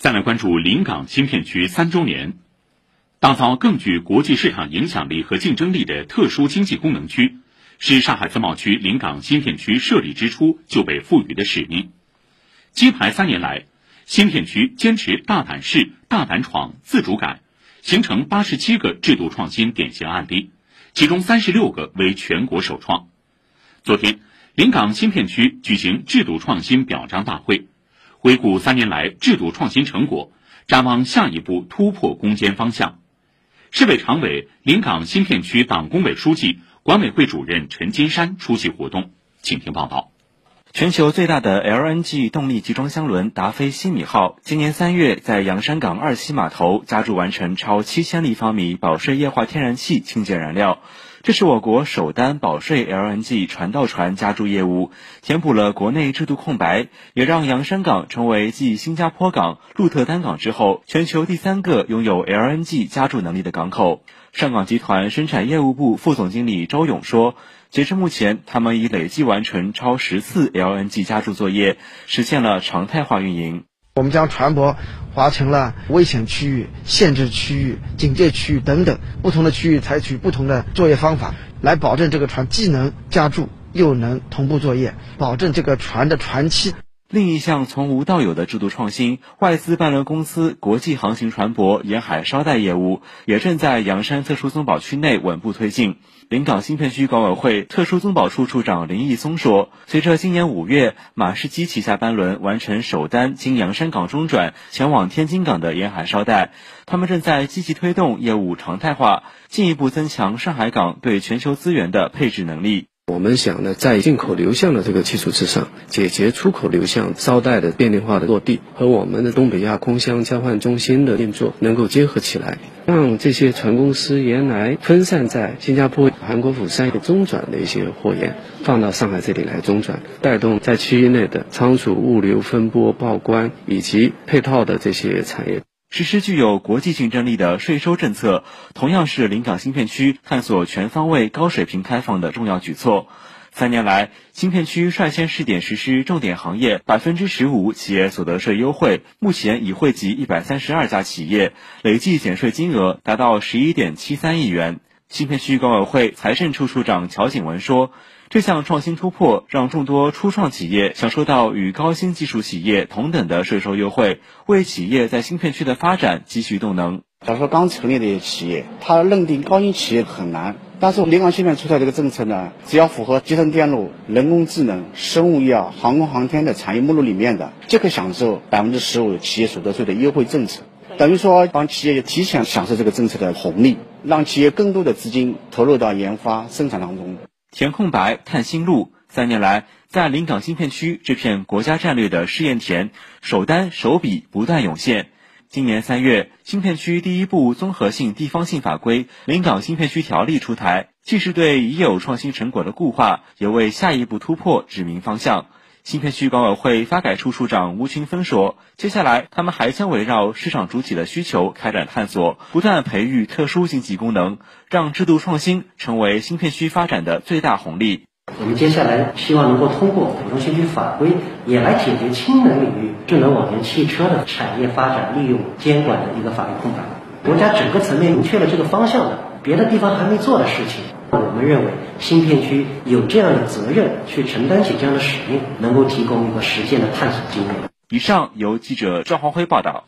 再来关注临港新片区三周年，打造更具国际市场影响力和竞争力的特殊经济功能区，是上海自贸区临港新片区设立之初就被赋予的使命。揭牌三年来，新片区坚持大胆试、大胆闯、自主改，形成八十七个制度创新典型案例，其中三十六个为全国首创。昨天，临港新片区举行制度创新表彰大会。回顾三年来制度创新成果，展望下一步突破攻坚方向。市委常委、临港新片区党工委书记、管委会主任陈金山出席活动，请听报道。全球最大的 LNG 动力集装箱轮达菲西米号今年三月在洋山港二期码头加注完成超七千立方米保税液化天然气清洁燃料。这是我国首单保税 LNG 船到船加注业务，填补了国内制度空白，也让洋山港成为继新加坡港、鹿特丹港之后，全球第三个拥有 LNG 加注能力的港口。上港集团生产业务部副总经理周勇说，截至目前，他们已累计完成超十次 LNG 加注作业，实现了常态化运营。我们将船舶划成了危险区域、限制区域、警戒区域等等不同的区域，采取不同的作业方法，来保证这个船既能加注又能同步作业，保证这个船的船期。另一项从无到有的制度创新，外资办轮公司国际航行船舶沿海捎带业务也正在洋山特殊综保区内稳步推进。临港新片区管委会特殊综保处处长林义松说：“随着今年五月马士基旗下班轮完成首单经洋山港中转前往天津港的沿海捎带，他们正在积极推动业务常态化，进一步增强上海港对全球资源的配置能力。”我们想呢，在进口流向的这个基础之上，解决出口流向捎带的便利化的落地和我们的东北亚空箱交换中心的运作能够结合起来，让这些船公司原来分散在新加坡、韩国釜山的中转的一些货源，放到上海这里来中转，带动在区域内的仓储、物流、分拨、报关以及配套的这些产业。实施具有国际竞争力的税收政策，同样是临港新片区探索全方位高水平开放的重要举措。三年来，新片区率先试点实施重点行业百分之十五企业所得税优惠，目前已惠及一百三十二家企业，累计减税金额达到十一点七三亿元。新片区管委会财政处处长乔景文说。这项创新突破，让众多初创企业享受到与高新技术企业同等的税收优惠，为企业在新片区的发展积蓄动能。假如说刚成立的企业，他认定高新企业很难，但是临港新片出台这个政策呢，只要符合集成电路、人工智能、生物医药、航空航天的产业目录里面的，就可享受百分之十五企业所得税的优惠政策，等于说帮企业提前享受这个政策的红利，让企业更多的资金投入到研发生产当中。填空白，探新路。三年来，在临港新片区这片国家战略的试验田，首单首笔不断涌现。今年三月，新片区第一部综合性地方性法规《临港新片区条例》出台，既是对已有创新成果的固化，也为下一步突破指明方向。新片区管委会发改处处长吴群芬说：“接下来，他们还将围绕市场主体的需求开展探索，不断培育特殊经济功能，让制度创新成为新片区发展的最大红利。我们接下来希望能够通过普通新区法规，也来解决氢能领域智能网联汽车的产业发展利用监管的一个法律空白。国家整个层面明确了这个方向的，别的地方还没做的事情。”我们认为新片区有这样的责任去承担起这样的使命，能够提供一个实践的探索经验。以上由记者赵华辉报道。